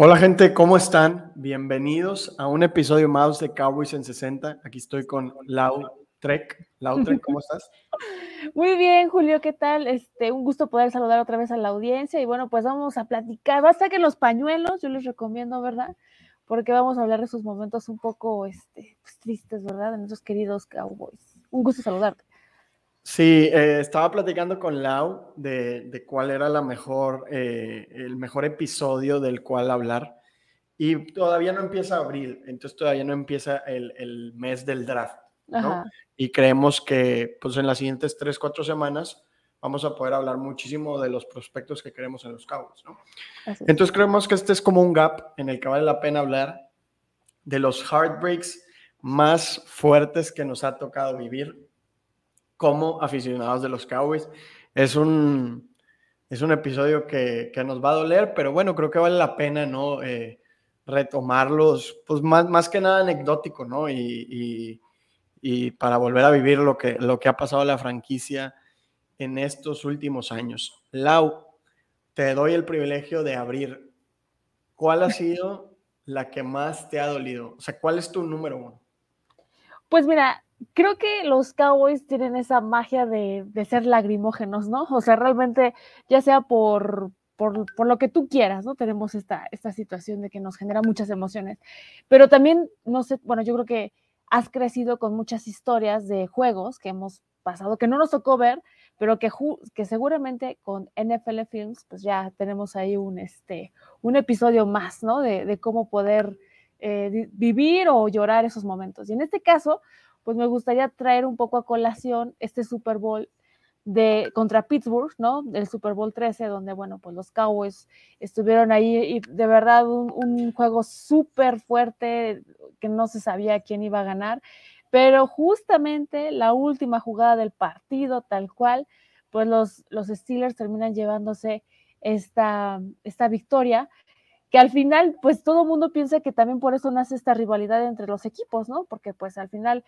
Hola gente, ¿cómo están? Bienvenidos a un episodio más de Cowboys en 60. Aquí estoy con Lau Trek. Lau Trek, ¿cómo estás? Muy bien, Julio, ¿qué tal? Este, un gusto poder saludar otra vez a la audiencia y bueno, pues vamos a platicar. Basta que los pañuelos, yo les recomiendo, ¿verdad? Porque vamos a hablar de esos momentos un poco este, pues, tristes, ¿verdad? De nuestros queridos Cowboys. Un gusto saludarte. Sí, eh, estaba platicando con Lau de, cuál era la mejor, eh, el mejor episodio del cual hablar. Y todavía no empieza abril, entonces todavía no empieza el, mes del draft. ¿no? Y creemos que pues en las siguientes tres, cuatro semanas vamos a poder hablar muchísimo de los prospectos que queremos en los Cowboys. ¿no? Entonces creemos que este es como un gap en el que vale la pena hablar de los heartbreaks más fuertes que nos ha tocado vivir como aficionados de los Cowboys. Es un, es un episodio que, nos va a doler, pero bueno, creo que vale la pena, ¿no? Eh, retomarlos, pues más, más que nada anecdótico, ¿no? Y, para volver a vivir lo que, lo que ha pasado a la franquicia en estos últimos años. Lau, te doy el privilegio de abrir. ¿Cuál ha sido la que más te ha dolido? O sea, ¿cuál es tu número uno? Pues mira, creo que los Cowboys tienen esa magia de, ser lagrimógenos, ¿no? O sea, realmente, ya sea por, por, lo que tú quieras, ¿no? Tenemos esta, esta situación de que nos genera muchas emociones. Pero también, no sé, bueno, yo creo que has crecido con muchas historias de juegos que hemos pasado, que no nos tocó ver, pero que, que seguramente con NFL Films, pues ya tenemos ahí un, este, un episodio más, ¿no? De, cómo poder eh, vivir o llorar esos momentos. Y en este caso, pues me gustaría traer un poco a colación este Super Bowl de contra Pittsburgh, ¿no? Del Super Bowl 13, donde, bueno, pues los Cowboys estuvieron ahí y de verdad un, juego súper fuerte que no se sabía quién iba a ganar, pero justamente la última jugada del partido, tal cual, pues los, los Steelers terminan llevándose esta, esta victoria, que al final, pues todo el mundo piensa que también por eso nace esta rivalidad entre los equipos, ¿no? Porque pues al final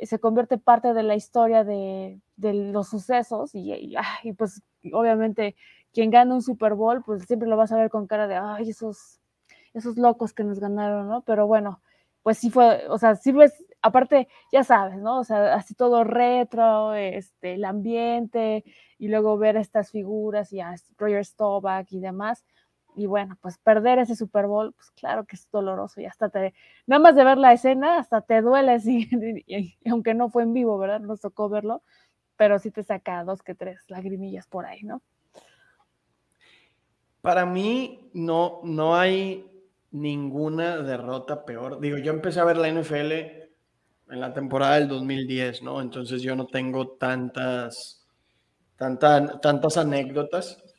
se convierte parte de la historia de, los sucesos y, pues obviamente quien gana un Super Bowl pues siempre lo vas a ver con cara de, ay, esos, esos locos que nos ganaron, ¿no? Pero bueno, pues sí fue, o sea, sí ves, aparte, ya sabes, ¿no? O sea, así todo retro, este, el ambiente y luego ver estas figuras y a Roger Staubach y demás, y bueno, pues perder ese Super Bowl, pues claro que es doloroso y hasta te, nada más de ver la escena, hasta te duele, sí, aunque no fue en vivo, ¿verdad? Nos tocó verlo, pero sí te saca dos que tres lagrimillas por ahí, ¿no? Para mí no, no hay ninguna derrota peor. Digo, yo empecé a ver la NFL en la temporada del 2010, ¿no? Entonces yo no tengo tantas, tantas, tantas anécdotas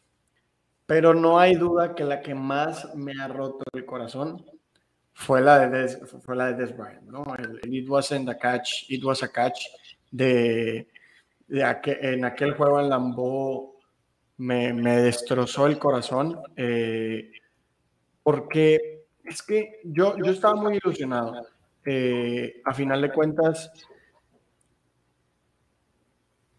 pero no hay duda que la que más me ha roto el corazón fue la de Des, fue la de Des Bryant, ¿no? El, it wasn't a catch, it was a catch de, de en aquel juego en Lambeau me, me destrozó el corazón eh, porque es que yo, yo estaba muy ilusionado. Eh, a final de cuentas,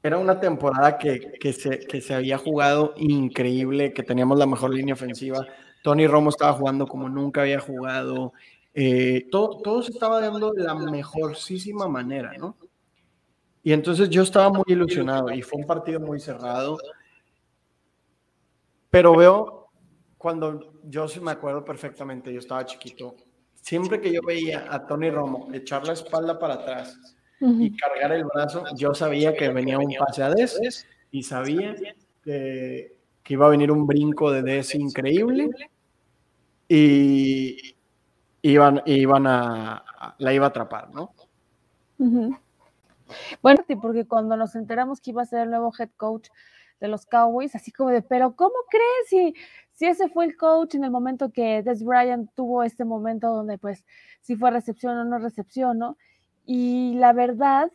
era una temporada que, que, se, que se había jugado increíble, que teníamos la mejor línea ofensiva. Tony Romo estaba jugando como nunca había jugado. Eh, todo, todo se estaba dando de la mejorcísima manera, ¿no? Y entonces yo estaba muy ilusionado y fue un partido muy cerrado. Pero veo, cuando yo me acuerdo perfectamente, yo estaba chiquito, siempre que yo veía a Tony Romo echar la espalda para atrás y cargar el brazo, yo sabía que venía un pase a Des y sabía que, que, iba a venir un brinco de Des increíble y iban, iban a, la iba a atrapar, ¿no? Bueno, porque cuando nos enteramos que iba a ser el nuevo head coach de los Cowboys, así como de, pero ¿cómo crees si, si ese fue el coach en el momento que Des Bryant tuvo este momento donde pues si fue recepción o no recepción, ¿no? Y la verdad,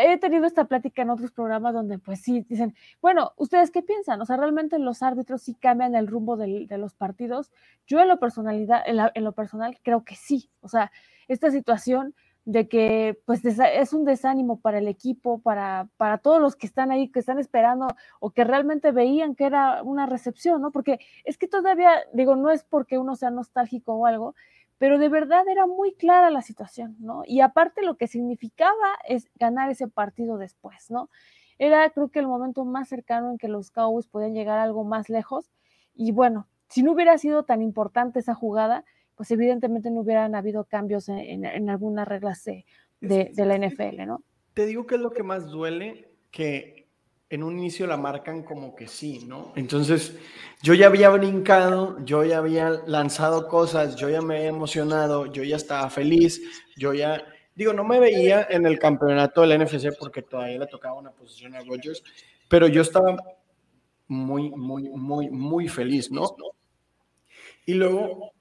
he tenido esta plática en otros programas donde pues sí, dicen, bueno, ¿ustedes qué piensan? O sea, realmente los árbitros sí cambian el rumbo de los partidos. Yo en lo, personalidad, en, lo personal creo que sí. O sea, esta situación de que pues es un desánimo para el equipo, para, para todos los que están ahí, que están esperando o que realmente veían que era una recepción, ¿no? Porque es que todavía, digo, no es porque uno sea nostálgico o algo, pero de verdad era muy clara la situación, ¿no? Y aparte lo que significaba es ganar ese partido después, ¿no? Era creo que el momento más cercano en que los Cowboys podían llegar algo más lejos y bueno, si no hubiera sido tan importante esa jugada, pues evidentemente no hubieran habido cambios en, algunas reglas de, de, la NFL, ¿no? Te digo que es lo que más duele, que en un inicio la marcan como que sí, ¿no? Entonces, yo ya había brincado, yo ya había lanzado cosas, yo ya me había emocionado, yo ya estaba feliz, yo ya, digo, no me veía en el campeonato del NFC porque todavía le tocaba una posición a Rodgers, pero yo estaba muy, muy, muy, muy feliz, ¿no? Y luego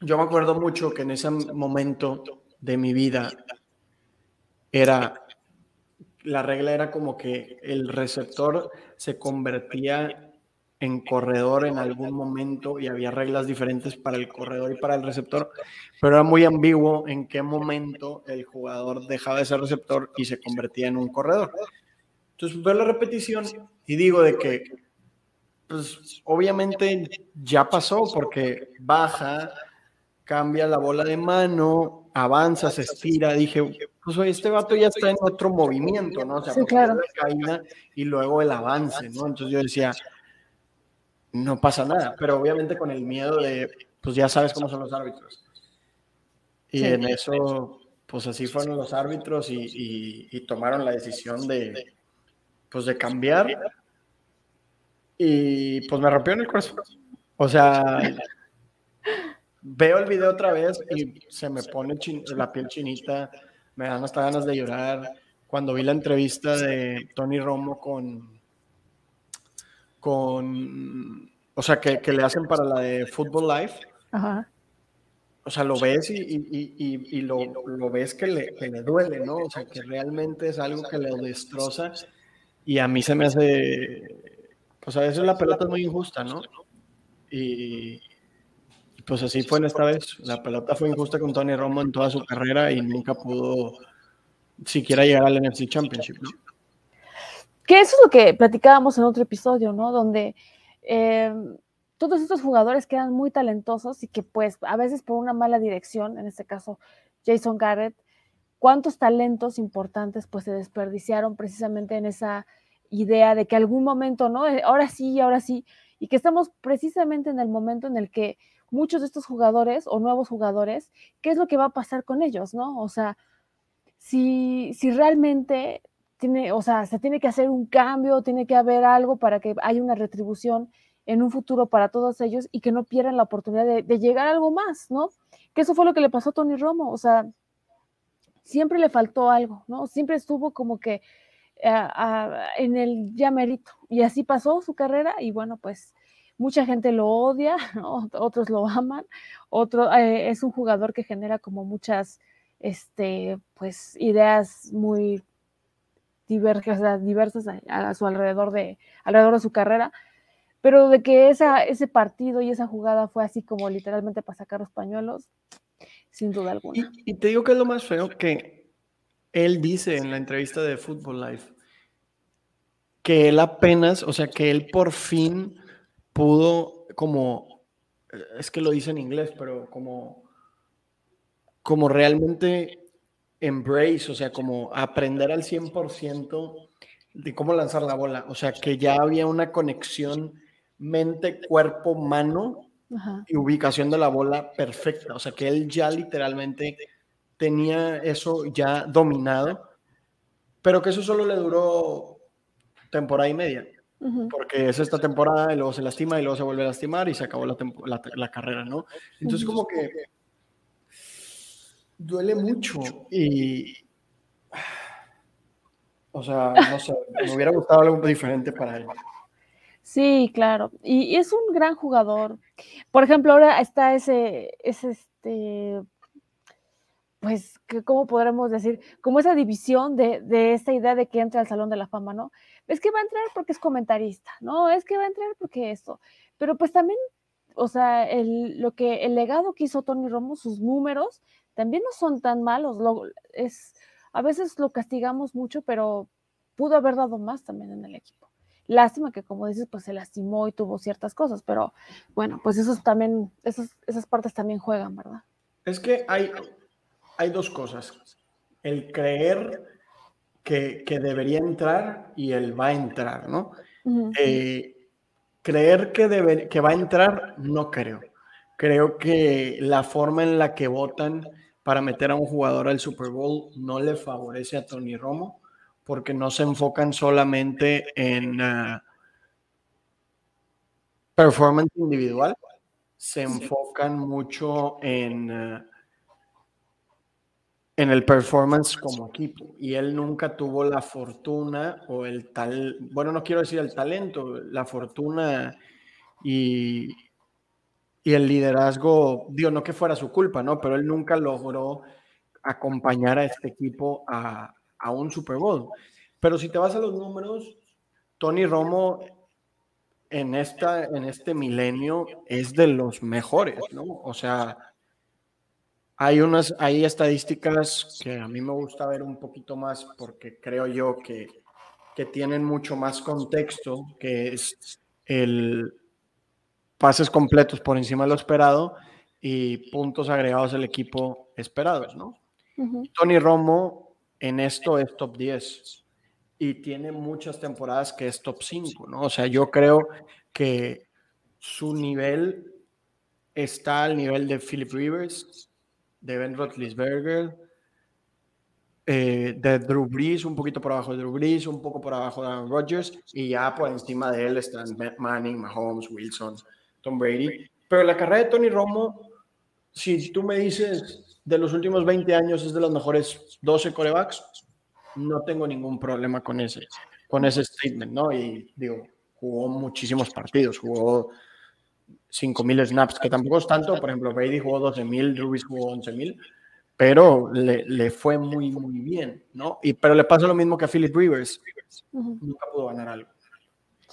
yo me acuerdo mucho que en ese momento de mi vida era, la regla era como que el receptor se convertía en corredor en algún momento y había reglas diferentes para el corredor y para el receptor, pero era muy ambiguo en qué momento el jugador dejaba de ser receptor y se convertía en un corredor. Entonces veo la repetición y digo de que, pues obviamente ya pasó porque baja, cambia la bola de mano, avanza, se estira. Dije, pues este vato ya está en otro movimiento, ¿no? O sea, claro. la caída y luego el avance, ¿no? Entonces yo decía, no pasa nada, pero obviamente con el miedo de, pues ya sabes cómo son los árbitros. Y en eso, pues así fueron los árbitros y, y, tomaron la decisión de, pues de cambiar. Y pues me rompieron el corazón. O sea, veo el video otra vez y se me pone la piel chinita, me dan hasta ganas de llorar. Cuando vi la entrevista de Tony Romo con, con o sea, que, le hacen para la de Football Life. O sea, lo ves y, lo, ves que le, que le, duele, ¿no? O sea, que realmente es algo que le destroza. Y a mí se me hace, pues a veces la pelota es muy injusta, ¿no? Y, pues así fue en esta vez. La pelota fue injusta con Tony Romo en toda su carrera y nunca pudo siquiera llegar al NFC Championship. Que eso es lo que platicábamos en otro episodio, ¿no? Donde eh, todos estos jugadores quedan muy talentosos y que pues a veces por una mala dirección, en este caso Jason Garrett, cuántos talentos importantes pues se desperdiciaron precisamente en esa idea de que algún momento, ¿no? Ahora sí, ahora sí, y que estamos precisamente en el momento en el que muchos de estos jugadores o nuevos jugadores, ¿qué es lo que va a pasar con ellos, no? O sea, si, si realmente tiene, o sea, se tiene que hacer un cambio, tiene que haber algo para que haya una retribución en un futuro para todos ellos y que no pierdan la oportunidad de, llegar a algo más, ¿no? Que eso fue lo que le pasó a Tony Romo, o sea, siempre le faltó algo, ¿no? Siempre estuvo como que eh, en el ya merito y así pasó su carrera y bueno, pues mucha gente lo odia, otros lo aman, otro eh, es un jugador que genera como muchas este, pues, ideas muy diversas, a, su alrededor de, alrededor de su carrera, pero de que esa, ese partido y esa jugada fue así como literalmente para sacar los pañuelos, sin duda alguna. Y, y te digo que es lo más feo que él dice en la entrevista de Football Life, que él apenas, o sea, que él por fin pudo como, eh, es que lo dice en inglés, pero como, como realmente embrace, o sea, como aprender al 100% de cómo lanzar la bola, o sea, que ya había una conexión mente, cuerpo, mano y ubicación de la bola perfecta, o sea, que él ya literalmente tenía eso ya dominado, pero que eso solo le duró temporada y media porque es esta temporada y luego se lastima y luego se vuelve a lastimar y se acabó la, la, carrera, ¿no? Entonces como que duele mucho y... O sea, no sé, me hubiera gustado algo diferente para él. Sí, claro. Y, es un gran jugador. Por ejemplo, ahora está ese, ese este, pues, ¿cómo podremos decir? Como esa división de, de idea de que entra al Salón de la Fama, ¿no? es que va a entrar porque es comentarista, no, es que va a entrar porque esto, pero pues también, o sea, el, lo que, el legado que hizo Tony Romo, sus números, también no son tan malos. es, a veces lo castigamos mucho, pero pudo haber dado más también en el equipo. Lástima que, como dices, pues se lastimó y tuvo ciertas cosas, pero bueno, pues esos también, esas, esas partes también juegan, ¿verdad? Es que hay, hay dos cosas. El creer que, debería entrar y él va a entrar, ¿no? Eh, creer que, debe, que va a entrar, no creo. Creo que la forma en la que votan para meter a un jugador al Super Bowl no le favorece a Tony Romo porque no se enfocan solamente en ah, performance individual, se enfocan mucho en, ah, en el performance como equipo. Y él nunca tuvo la fortuna o el tal, bueno, no quiero decir el talento, la fortuna y, y el liderazgo, digo, no que fuera su culpa, ¿no? Pero él nunca logró acompañar a este equipo a, a un Super Bowl. Pero si te vas a los números, Tony Romo en, esta, en este milenio es de los mejores, ¿no? O sea, hay unas, hay estadísticas que a mí me gusta ver un poquito más porque creo yo que, que tienen mucho más contexto, que es el pases completos por encima de lo esperado y puntos agregados al equipo esperados, ¿no? Tony Romo en esto es top 10 y tiene muchas temporadas que es top 5, ¿no? O sea, yo creo que su nivel está al nivel de Philip Rivers, de Ben Roethlisberger, eh, de Drew Brees, un poquito por abajo de Drew Brees, un poco por abajo de Aaron Rodgers, y ya por encima de él están Manning, Mahomes, Wilson, Tom Brady. Pero la carrera de Tony Romo, si tú me dices, de los últimos 20 años es de los mejores 12 corebacks, no tengo ningún problema con ese, con ese statement, ¿no? Y digo, jugó muchísimos partidos, jugó 5.000 snaps, que tampoco es tanto, por ejemplo, Brady jugó 12.000, Rubis jugó 11.000, pero le, le, fue muy, muy bien, ¿no? Y, pero le pasa lo mismo que a Philip Rivers, nunca pudo ganar algo.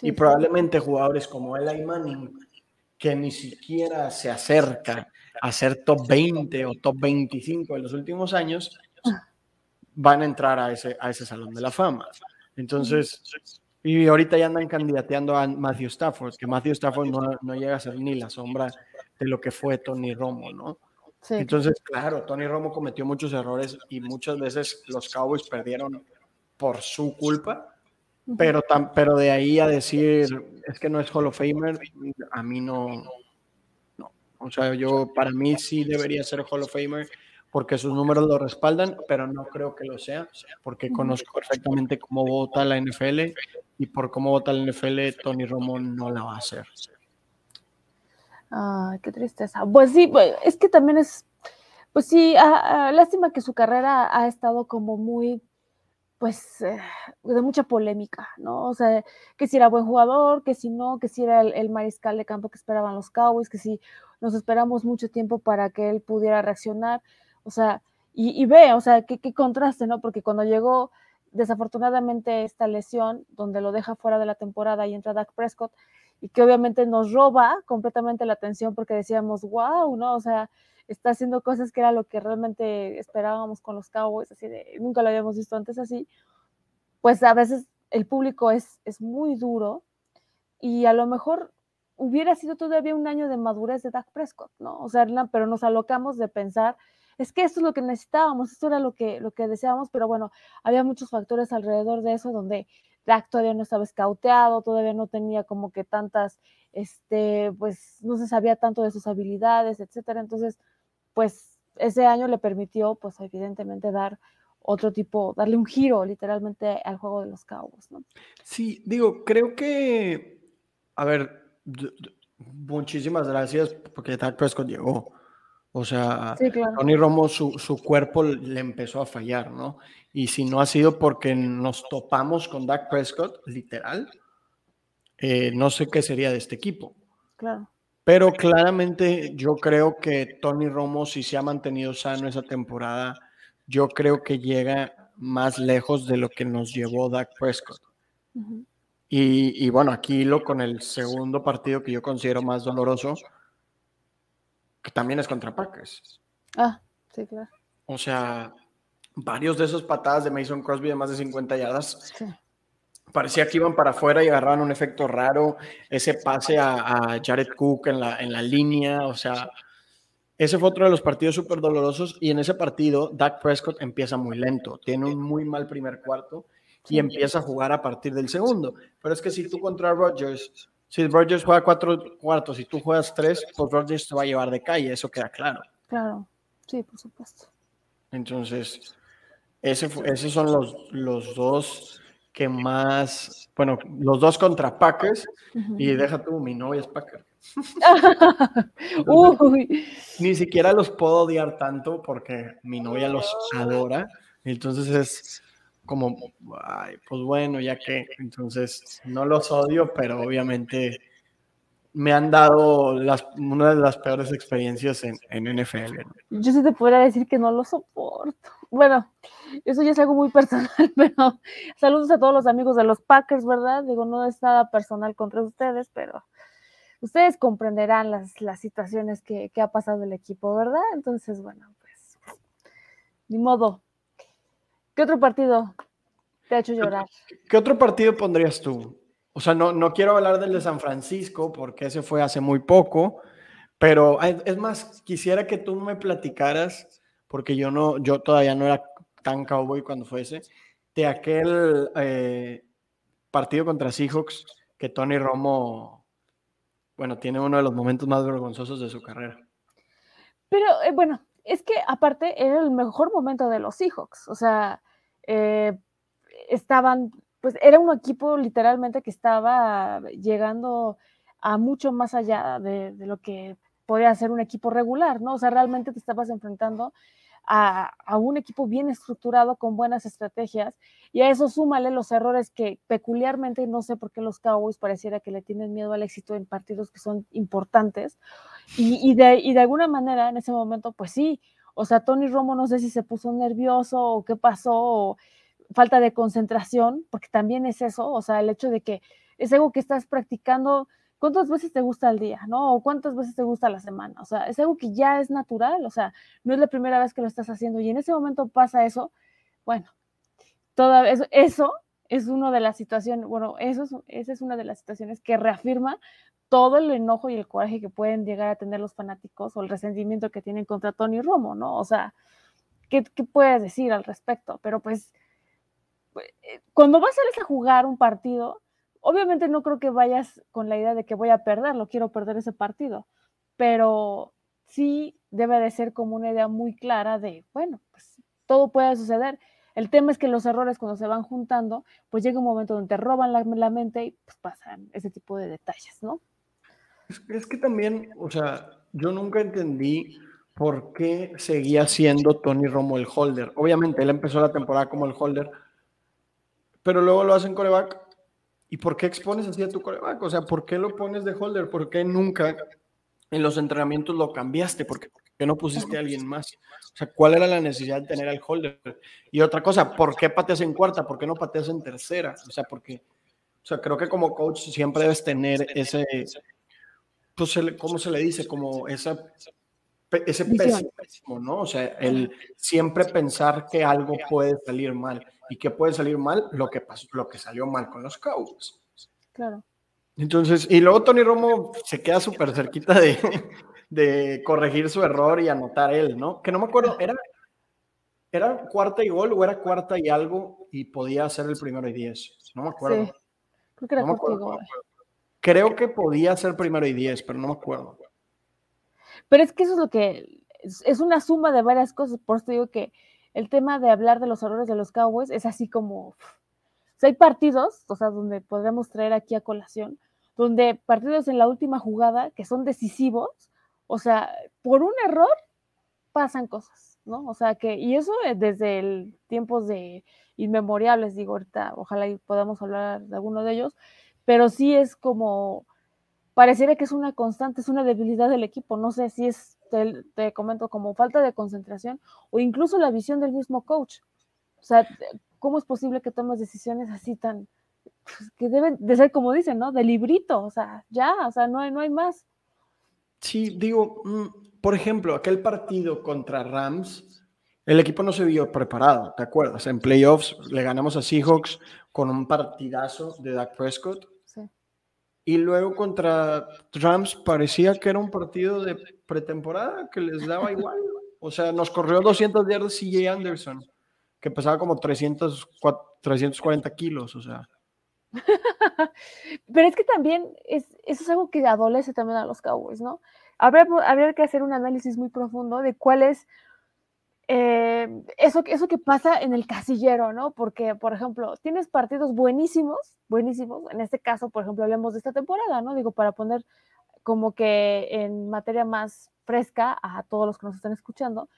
y probablemente jugadores como Eli Manning, que ni siquiera se acerca a ser top 20 o top 25 en los últimos años, van a entrar a ese, a ese salón de la fama. Entonces, y ahorita ya andan candidateando a Matthew Stafford, que Matthew Stafford no, no llega a ser ni la sombra de lo que fue Tony Romo, ¿no? Entonces, claro, Tony Romo cometió muchos errores y muchas veces los Cowboys perdieron por su culpa, pero, pero de ahí a decir es que no es Hall of Famer, a mí no, o sea, yo para mí sí debería ser Hall of Famer porque sus números lo respaldan, pero no creo que lo sea, porque conozco perfectamente cómo vota la NFL y por cómo vota la NFL, Tony Romo no la va a hacer. Ay, qué tristeza. Pues sí, pues, es que también es, pues sí, ah, ah, lástima que su carrera ha estado como muy pues, eh, de mucha polémica, ¿no? O sea, que si era buen jugador, que si no, que si era el, mariscal de campo que esperaban los Cowboys, que si nos esperamos mucho tiempo para que él pudiera reaccionar, o sea, y, ve, o sea, qué, contraste, ¿no? Porque cuando llegó desafortunadamente esta lesión, donde lo deja fuera de la temporada y entra Dak Prescott, y que obviamente nos roba completamente la atención porque decíamos, wow, ¿no? O sea, está haciendo cosas que era lo que realmente esperábamos con los Cowboys, así de, nunca lo habíamos visto antes así, pues a veces el público es, es muy duro y a lo mejor hubiera sido todavía un año de madurez de Dak Prescott, ¿no? O sea, pero nos alocamos de pensar, es que esto es lo que necesitábamos, esto era lo que, lo que deseábamos, pero bueno, había muchos factores alrededor de eso donde Dak todavía no estaba escauteado, todavía no tenía como que tantas, este, pues no se sabía tanto de sus habilidades, etcétera. Entonces, pues ese año le permitió, pues evidentemente dar otro tipo, darle un giro literalmente al juego de los Cowboys, ¿no? Sí, digo, creo que, a ver, muchísimas gracias porque Dak Prescott llegó. O sea, Tony Romo, su, su, cuerpo le empezó a fallar, ¿no? Y si no ha sido porque nos topamos con Dak Prescott, literal, eh, no sé qué sería de este equipo. Claro. Pero claramente yo creo que Tony Romo, si se ha mantenido sano esa temporada, yo creo que llega más lejos de lo que nos llevó Dak Prescott. y, bueno, aquí lo con el segundo partido que yo considero más doloroso, que también es contra Packers. Ah, Sí, claro. O sea, varios de esos patadas de Mason Crosby de más de 50 yardas. Parecía que iban para afuera y agarraban un efecto raro. Ese pase a, Jared Cook en la, en la línea, o sea, ese fue otro de los partidos súper dolorosos. Y en ese partido, Dak Prescott empieza muy lento. Tiene un muy mal primer cuarto y empieza a jugar a partir del segundo. Pero es que si tú contra Rodgers, si Rodgers juega cuatro cuartos y tú juegas tres, pues Rodgers te va a llevar de calle, eso queda claro. Claro, sí, por supuesto. Entonces, ese esos son los, los dos que más, bueno, los dos contra Packers, y deja tú, mi novia es Packer. Ni siquiera los puedo odiar tanto porque mi novia los adora, entonces es como, ay, pues bueno, ya que, entonces no los odio, pero obviamente me han dado las, una de las peores experiencias en, en NFL. Yo sí te podría decir que no lo soporto. Bueno, eso ya es algo muy personal, pero saludos a todos los amigos de los Packers, ¿verdad? Digo, no es nada personal contra ustedes, pero ustedes comprenderán las, las situaciones que, que ha pasado el equipo, ¿verdad? Entonces, bueno, pues, ni modo. ¿Qué otro partido te ha hecho llorar? ¿Qué otro partido pondrías tú? O sea, no, no quiero hablar del de San Francisco porque ese fue hace muy poco, pero es más, quisiera que tú me platicaras, porque yo no, yo todavía no era tan cowboy cuando fuese, de aquel eh, partido contra Seahawks que Tony Romo, bueno, tiene uno de los momentos más vergonzosos de su carrera. Pero eh, bueno, es que aparte era el mejor momento de los Seahawks, o sea, eh, estaban pues era un equipo literalmente que estaba llegando a mucho más allá de, lo que podía ser un equipo regular, ¿no? O sea, realmente te estabas enfrentando a, un equipo bien estructurado con buenas estrategias y a eso súmale los errores que peculiarmente no sé por qué los Cowboys pareciera que le tienen miedo al éxito en partidos que son importantes y, de, y de alguna manera en ese momento pues sí, o sea, Tony Romo no sé si se puso nervioso o qué pasó falta de concentración, porque también es eso, o sea, el hecho de que es algo que estás practicando, ¿cuántas veces te gusta al día, no? O cuántas veces te gusta la semana, o sea, es algo que ya es natural, o sea, no es la primera vez que lo estás haciendo y en ese momento pasa eso, bueno, toda eso, eso es una de las situaciones, bueno, eso es, una de las situaciones que reafirma todo el enojo y el coraje que pueden llegar a tener los fanáticos o el resentimiento que tienen contra Tony Romo, ¿no? O sea, ¿qué, qué puedes decir al respecto? Pero pues eh, cuando vas a a jugar un partido, obviamente no creo que vayas con la idea de que voy a perderlo, quiero perder ese partido, pero sí debe de ser como una idea muy clara de, bueno, pues todo puede suceder. El tema es que los errores cuando se van juntando, pues llega un momento donde te roban la, mente y pues pasan ese tipo de detalles, ¿no? Es, que también, o sea, yo nunca entendí por qué seguía siendo Tony Romo el holder. Obviamente él empezó la temporada como el holder, pero luego lo hacen coreback. ¿Y por qué expones así a tu coreback? O sea, ¿por qué lo pones de holder? ¿Por qué nunca en los entrenamientos lo cambiaste? ¿Por qué, no pusiste a alguien más? O sea, ¿cuál era la necesidad de tener al holder? Y otra cosa, ¿por qué pateas en cuarta? ¿Por qué no pateas en tercera? O sea, porque, o sea, creo que como coach siempre debes tener ese, pues, ¿cómo se le dice? Como esa ese pesimismo, ¿no? O sea, el siempre pensar que algo puede salir mal. ¿Y que puede salir mal? Lo que, pasó, lo que salió mal con los Cowboys. Claro. Entonces, y luego Tony Romo se queda súper cerquita de, de corregir su error y anotar él, ¿no? Que no me acuerdo, ¿era, ¿era cuarta y gol o era cuarta y algo y podía ser el primero y diez? No me acuerdo. Sí. Creo que era cuarta y gol. Creo que podía ser primero y diez, pero no me acuerdo. Pero es que eso es lo que es, una suma de varias cosas, por eso digo que el tema de hablar de los errores de los Cowboys es así como, o sea, hay partidos, o sea, donde podríamos traer aquí a colación, donde partidos en la última jugada que son decisivos, o sea, por un error pasan cosas, ¿no? O sea, que, y eso desde el tiempos de inmemoriales, digo, ahorita, ojalá podamos hablar de alguno de ellos, pero sí es como, pareciera que es una constante, es una debilidad del equipo. No sé si es, te, comento, como falta de concentración o incluso la visión del mismo coach. O sea, ¿cómo es posible que tomes decisiones así tan, pues, que deben de ser como dicen, ¿no? De librito, o sea, ya, o sea, no hay, no hay más. Sí, digo, mm, por ejemplo, aquel partido contra Rams, el equipo no se vio preparado, ¿te acuerdas? En playoffs le ganamos a Seahawks con un partidazo de Dak Prescott. Y luego contra Rams parecía que era un partido de pretemporada que les daba igual. O sea, nos corrió 200 yardas CJ Anderson, que pesaba como 300, 340 kilos, o sea. Pero es que también es, eso es algo que adolece también a los Cowboys, ¿no? Habría, habría que hacer un análisis muy profundo de cuál es eh, eso, eso que pasa en el casillero, ¿no? Porque, por ejemplo, tienes partidos buenísimos, buenísimos, en este caso, por ejemplo, hablemos de esta temporada, ¿no? Digo, para poner como que en materia más fresca a todos los que nos están escuchando,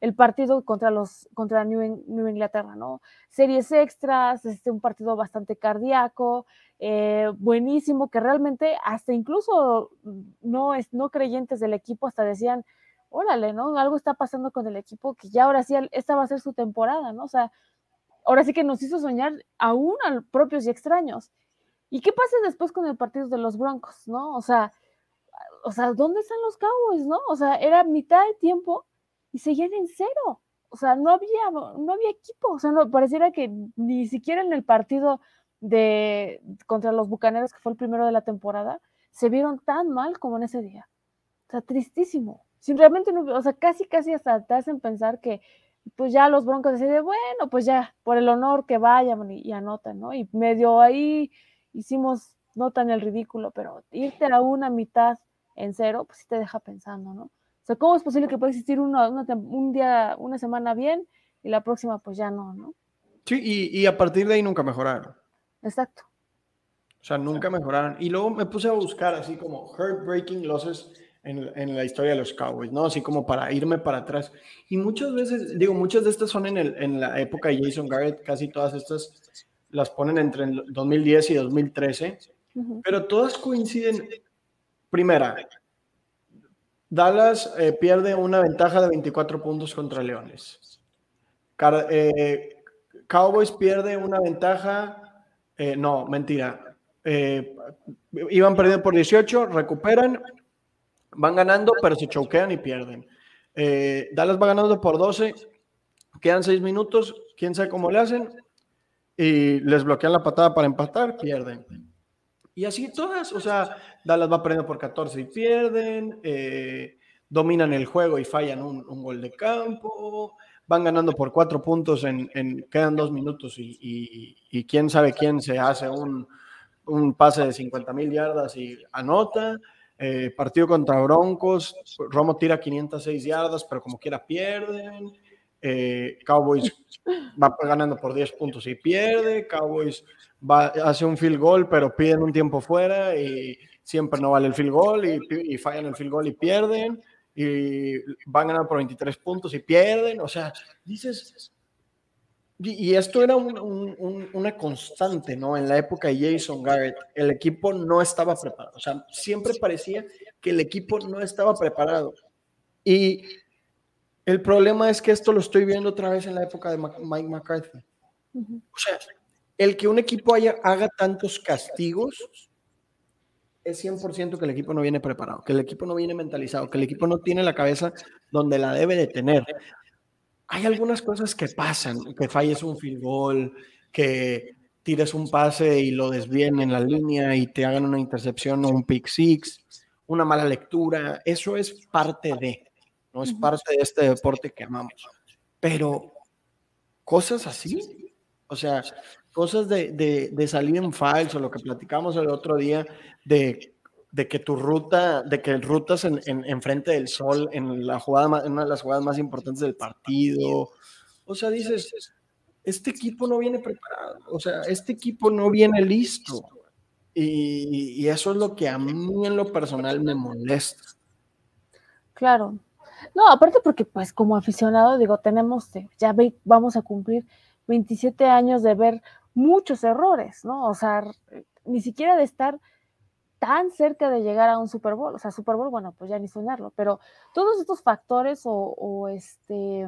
el partido contra los contra New, Inglaterra, ¿no? Series extras, este, un partido bastante cardíaco, eh, buenísimo, que realmente hasta incluso no, es, no creyentes del equipo hasta decían, órale, ¿no? Algo está pasando con el equipo que ya ahora sí, esta va a ser su temporada, ¿no? O sea, ahora sí que nos hizo soñar aún a propios y extraños. ¿Y qué pasa después con el partido de los Broncos, ¿no? O sea, o sea, ¿dónde están los Cowboys, no? O sea, era mitad de tiempo y seguían en cero. O sea, no había, no había equipo. O sea, no, pareciera que ni siquiera en el partido de contra los Bucaneros, que fue el primero de la temporada, se vieron tan mal como en ese día. O sea, tristísimo. Simplemente no, o sea, casi, casi hasta te hacen pensar que pues ya los broncos deciden, bueno, pues ya, por el honor que vayan y, y anotan, ¿no? Y medio ahí hicimos, no tan el ridículo, pero irte a una mitad en cero, pues sí te deja pensando, ¿no? O sea, ¿cómo es posible que pueda existir un día, una semana bien y la próxima pues ya no, ¿no? Sí, y, a partir de ahí nunca mejoraron. Exacto. O sea, nunca mejoraron. Y luego me puse a buscar así como heartbreaking losses en, en, la historia de los Cowboys, ¿no? Así como para irme para atrás. Y muchas veces, digo, muchas de estas son en, el, en la época de Jason Garrett, casi todas estas las ponen entre 2010 y 2013, pero todas coinciden Primera, Dallas eh, pierde una ventaja de 24 puntos contra Leones. Eh, Cowboys pierde una ventaja, eh, no, mentira. iban perdiendo por 18, recuperan, van ganando, pero se choquean y pierden. Dallas va ganando por 12, quedan 6 minutos, quién sabe cómo le hacen, y les bloquean la patada para empatar, pierden. Y así todas, o sea, Dallas va perdiendo por 14 y pierden, eh, dominan el juego y fallan un, gol de campo, van ganando por cuatro puntos en, quedan dos minutos y, quién sabe quién se hace un, pase de 50 mil yardas y anota. Eh, partido contra Broncos, Romo tira 506 yardas, pero como quiera pierden. Eh, Cowboys va ganando por 10 puntos y pierde. Cowboys hace un field goal, pero piden un tiempo fuera y siempre no vale el field goal y, fallan el field goal y pierden. Y van ganando por 23 puntos y pierden. O sea, dices. Y, esto era una constante, ¿no? En la época de Jason Garrett, el equipo no estaba preparado. O sea, siempre parecía que el equipo no estaba preparado. Y el problema es que esto lo estoy viendo otra vez en la época de Mike McCarthy. O sea, el que un equipo haya, haga tantos castigos es 100% que el equipo no viene preparado, que el equipo no viene mentalizado, que el equipo no tiene la cabeza donde la debe de tener. Hay algunas cosas que pasan, que falles un field goal, que tires un pase y lo desvíen en la línea y te hagan una intercepción o un pick six, una mala lectura, eso es parte de no es parte de este deporte que amamos. Pero cosas así, o sea, cosas de, salir en falso, lo que platicamos el otro día, de, que tu ruta, de que rutas en, en, frente del sol, en, la jugada, en una de las jugadas más importantes del partido. O sea, dices, este equipo no viene preparado, o sea, este equipo no viene listo. Y, y eso es lo que a mí en lo personal me molesta. Claro, no, aparte porque pues como aficionado, digo, tenemos, ya vamos a cumplir 27 años de ver muchos errores, ¿no? O sea, ni siquiera de estar tan cerca de llegar a un Super Bowl, o sea, Super Bowl, bueno, pues ya ni soñarlo, pero todos estos factores o, este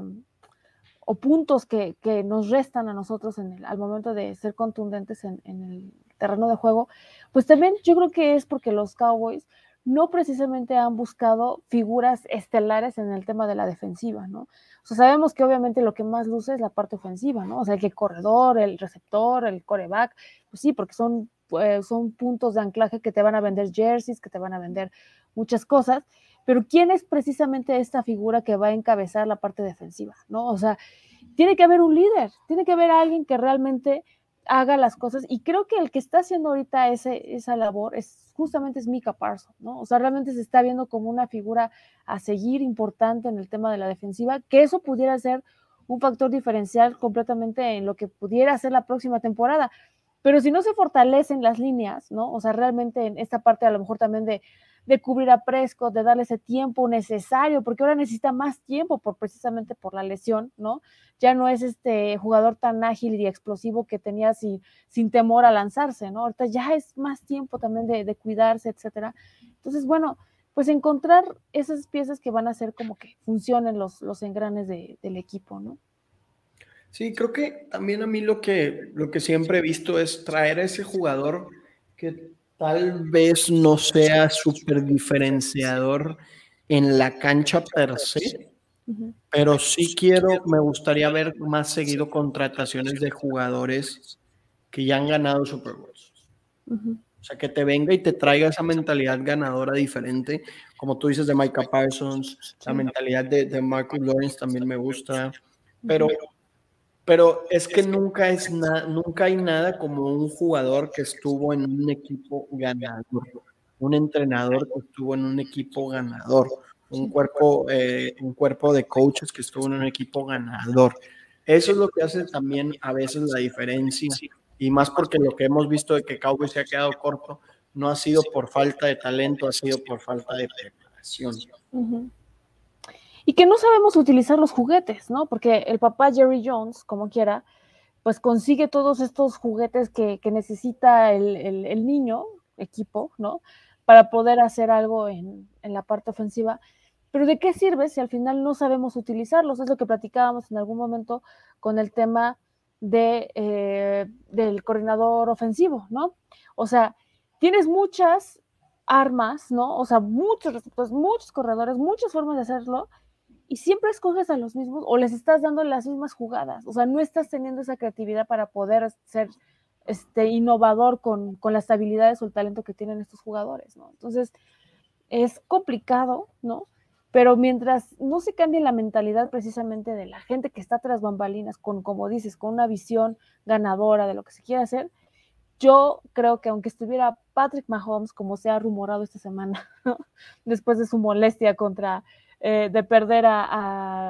o puntos que, nos restan a nosotros en el, al momento de ser contundentes en, en el terreno de juego, pues también yo creo que es porque los Cowboys no precisamente han buscado figuras estelares en el tema de la defensiva, ¿no? O sea, sabemos que obviamente lo que más luce es la parte ofensiva, ¿no? O sea, el corredor, el receptor, el coreback, pues sí, porque son, pues, son puntos de anclaje que te van a vender jerseys, que te van a vender muchas cosas, pero ¿quién es precisamente esta figura que va a encabezar la parte defensiva, ¿no? O sea, tiene que haber un líder, tiene que haber alguien que realmente haga las cosas. Y creo que el que está haciendo ahorita ese, esa labor es justamente es Mika Parsons, ¿no? O sea, realmente se está viendo como una figura a seguir importante en el tema de la defensiva, que eso pudiera ser un factor diferencial completamente en lo que pudiera ser la próxima temporada. Pero si no se fortalecen las líneas, ¿no? O sea, realmente en esta parte a lo mejor también de cubrir a Prescott, de darle ese tiempo necesario, porque ahora necesita más tiempo por precisamente por la lesión, ¿no? Ya no es este jugador tan ágil y explosivo que tenía sin, sin temor a lanzarse, ¿no? Ahorita ya es más tiempo también de, cuidarse, etcétera. Entonces, bueno, pues encontrar esas piezas que van a hacer como que funcionen los engranes del equipo, ¿no? Sí, creo que también a mí lo que, lo que siempre he visto es traer a ese jugador que tal vez no sea súper diferenciador en la cancha per se, pero sí quiero, me gustaría ver más seguido contrataciones de jugadores que ya han ganado Super Bowls. O sea, que te venga y te traiga esa mentalidad ganadora diferente, como tú dices de Micah Parsons, la mentalidad de, de Marcus Lawrence también me gusta, pero pero es que nunca, es nunca hay nada como un jugador que estuvo en un equipo ganador, un entrenador que estuvo en un equipo ganador, un cuerpo, eh, un cuerpo de coaches que estuvo en un equipo ganador. Eso es lo que hace también a veces la diferencia y más porque lo que hemos visto de que Cowboys se ha quedado corto no ha sido por falta de talento, ha sido por falta de preparación y que no sabemos utilizar los juguetes, ¿no? Porque el papá Jerry Jones, como quiera, pues consigue todos estos juguetes que, necesita el, niño, equipo, ¿no? Para poder hacer algo en, la parte ofensiva. Pero ¿de qué sirve si al final no sabemos utilizarlos? Es lo que platicábamos en algún momento con el tema de, eh, del coordinador ofensivo, ¿no? O sea, tienes muchas armas, ¿no? O sea, muchos muchos corredores, muchas formas de hacerlo, y siempre escoges a los mismos o les estás dando las mismas jugadas. O sea, no estás teniendo esa creatividad para poder ser este, innovador con, con las habilidades o el talento que tienen estos jugadores, ¿no? Entonces, es complicado, ¿no? Pero mientras no se cambie la mentalidad precisamente de la gente que está tras bambalinas, con, como dices, con una visión ganadora de lo que se quiere hacer, yo creo que aunque estuviera Patrick Mahomes, como se ha rumorado esta semana, después de su molestia contra eh, de perder a,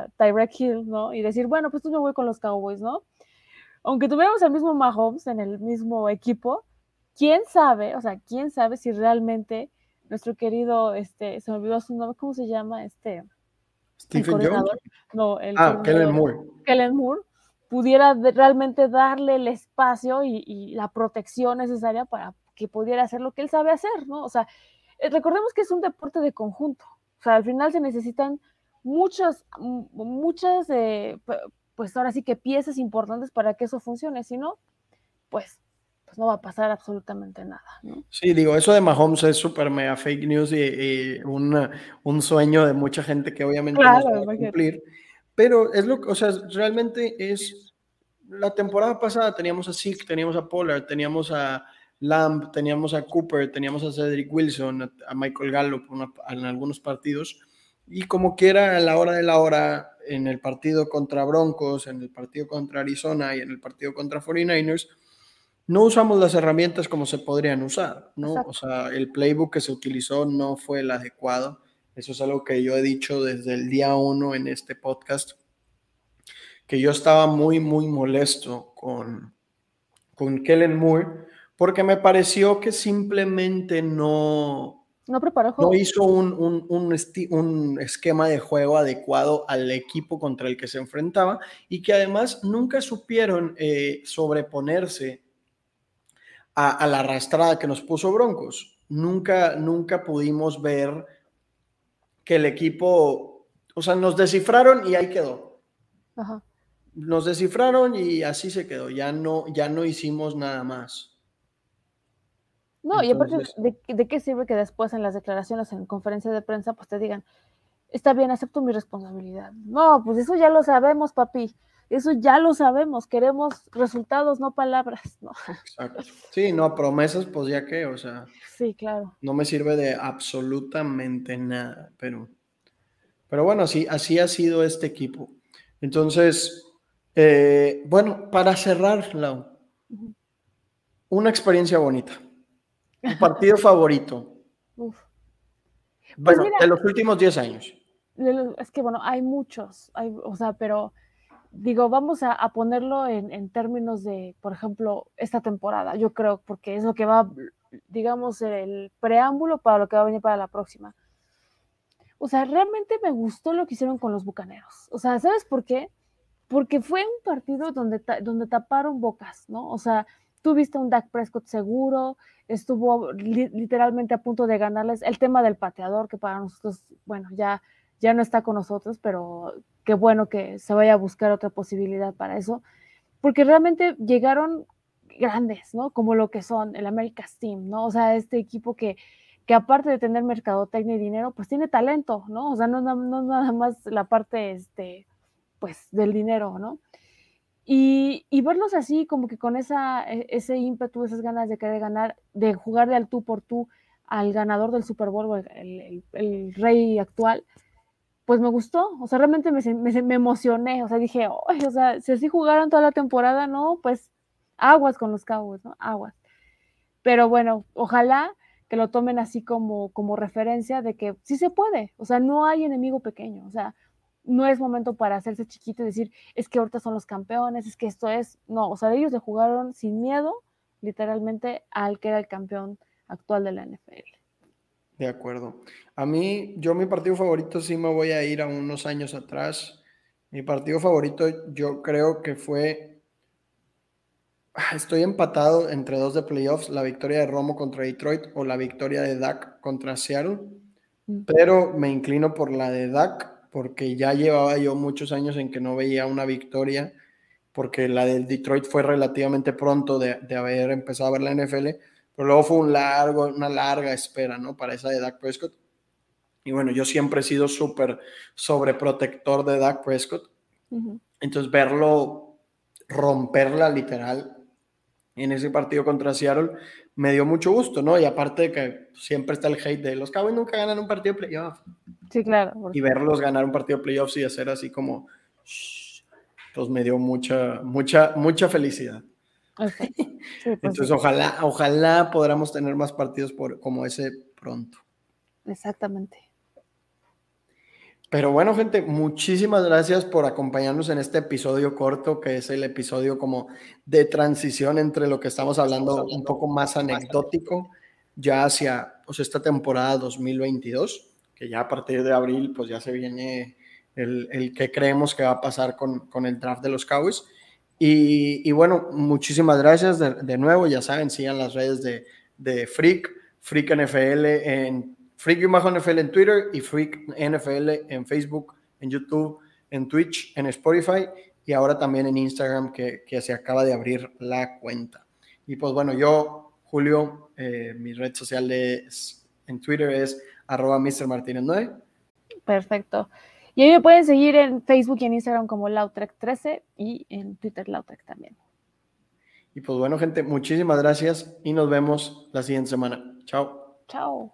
a Tyrek Hill, ¿no? Y decir, bueno, pues tú me voy con los Cowboys, ¿no? Aunque tuviéramos el mismo Mahomes en el mismo equipo, quién sabe, o sea, quién sabe si realmente nuestro querido, este, se me olvidó su nombre, ¿cómo se llama? Este. Stephen Jones. No, el ah, Kellen Moore. Kellen Moore pudiera realmente darle el espacio y, y, la protección necesaria para que pudiera hacer lo que él sabe hacer, ¿no? O sea, eh, recordemos que es un deporte de conjunto, o sea, al final se necesitan muchas, muchas, eh, pues ahora sí que piezas importantes para que eso funcione, si no, pues, pues no va a pasar absolutamente nada. Sí, digo, eso de Mahomes es súper mega fake news y, un sueño de mucha gente que obviamente no se va a cumplir. Pero es lo que, o sea, realmente es, la temporada pasada teníamos a Zeke, teníamos a Pollard, teníamos a Lamb, teníamos a Cooper, teníamos a Cedric Wilson, a Michael Gallup en algunos partidos. Y como quiera, a la hora de la hora, en el partido contra Broncos, en el partido contra Arizona y en el partido contra 49ers, no usamos las herramientas como se podrían usar, ¿no? O sea, el playbook que se utilizó no fue el adecuado. Eso es algo que yo he dicho desde el día uno en este podcast, que yo estaba muy, muy molesto con, con Kellen Moore porque me pareció que simplemente no, no, preparó no hizo un, un, un, esquema de juego adecuado al equipo contra el que se enfrentaba y que además nunca supieron eh, sobreponerse a, la arrastrada que nos puso Broncos. Nunca, nunca pudimos ver que el equipo, o sea, nos descifraron y ahí quedó. Nos descifraron y así se quedó. Ya no, ya no hicimos nada más. No, y aparte, de, ¿de, qué sirve que después en las declaraciones, en conferencia de prensa, pues te digan, está bien, acepto mi responsabilidad? No, pues eso ya lo sabemos, papi. Eso ya lo sabemos, queremos resultados, no palabras, ¿no? Exacto. Sí, no, promesas, pues ya que, o sea. Sí, claro. No me sirve de absolutamente nada, pero, pero bueno, así, así ha sido este equipo. Entonces, eh, bueno, para cerrar, Lau, una experiencia bonita. Un partido favorito. Uf. Pues bueno, de los últimos 10 años. Es que, bueno, hay muchos, hay, o sea, pero digo, vamos a, ponerlo en, términos de, por ejemplo, esta temporada, yo creo, porque es lo que va, digamos, el preámbulo para lo que va a venir para la próxima. O sea, realmente me gustó lo que hicieron con los Bucaneros. O sea, ¿sabes por qué? Porque fue un partido donde, donde taparon bocas, ¿no? O sea, tuviste un Dak Prescott seguro, estuvo literalmente a punto de ganarles el tema del pateador, que para nosotros, bueno, ya, ya no está con nosotros, pero qué bueno que se vaya a buscar otra posibilidad para eso, porque realmente llegaron grandes, ¿no? Como lo que son el America's Team, ¿no? O sea, este equipo que, que aparte de tener mercadotecnia y dinero, pues tiene talento, ¿no? O sea, no, no, nada más la parte, este, pues, del dinero, ¿no? Y, verlos así, como que con esa, e, ese ímpetu, esas ganas de querer ganar, de jugar de al tú por tú al ganador del Super Bowl, el, rey actual, pues me gustó, o sea, realmente me, me, emocioné, o sea, dije, o sea, si así jugaron toda la temporada, no, pues aguas con los Cowboys, ¿no? Aguas. Pero bueno, ojalá que lo tomen así como, como referencia de que sí se puede, o sea, no hay enemigo pequeño, o sea, no es momento para hacerse chiquito y decir, es que ahorita son los campeones, es que esto es, no, o sea, ellos le jugaron sin miedo, literalmente, al que era el campeón actual de la NFL. De acuerdo. A mí, yo mi partido favorito sí me voy a ir a unos años atrás. Mi partido favorito yo creo que fue... Ah, estoy empatado entre dos de playoffs, la victoria de Romo contra Detroit o la victoria de Dak contra Seattle, mm. pero me inclino por la de Dak porque ya llevaba yo muchos años en que no veía una victoria, porque la del Detroit fue relativamente pronto de, de haber empezado a ver la NFL pero luego fue un largo, una larga espera, ¿no? Para esa de Dak Prescott. Y bueno, yo siempre he sido súper sobreprotector de Dak Prescott. Entonces, verlo romperla literal en ese partido contra Seattle me dio mucho gusto, ¿no? Y aparte de que siempre está el hate de los Cowboys nunca ganan un partido de playoff. Sí, claro. Y verlos ganar un partido de playoffs y hacer así como, pues me dio mucha, mucha, mucha felicidad. Pues Entonces, ojalá, ojalá podamos tener más partidos por, como ese pronto. Exactamente. Pero bueno, gente, muchísimas gracias por acompañarnos en este episodio corto, que es el episodio como de transición entre lo que estamos hablando, un poco más anecdótico, ya hacia pues, esta temporada 2022, que ya a partir de abril, pues ya se viene el, el que creemos que va a pasar con, con el draft de los Cowboys. Y, bueno, muchísimas gracias de, nuevo. Ya saben, sigan las redes de, de Freak, Freak NFL en Freak y NFL en Twitter y Freak NFL en Facebook, en YouTube, en Twitch, en Spotify y ahora también en Instagram que, que se acaba de abrir la cuenta. Y pues bueno, yo, Julio, eh, mi red social es, en Twitter es arroba Mr. Martínez 9. Perfecto. Y ahí me pueden seguir en Facebook y en Instagram como Lautrec13 y en Twitter Lautrec también. Y pues bueno, gente, muchísimas gracias y nos vemos la siguiente semana. Chao. Chao.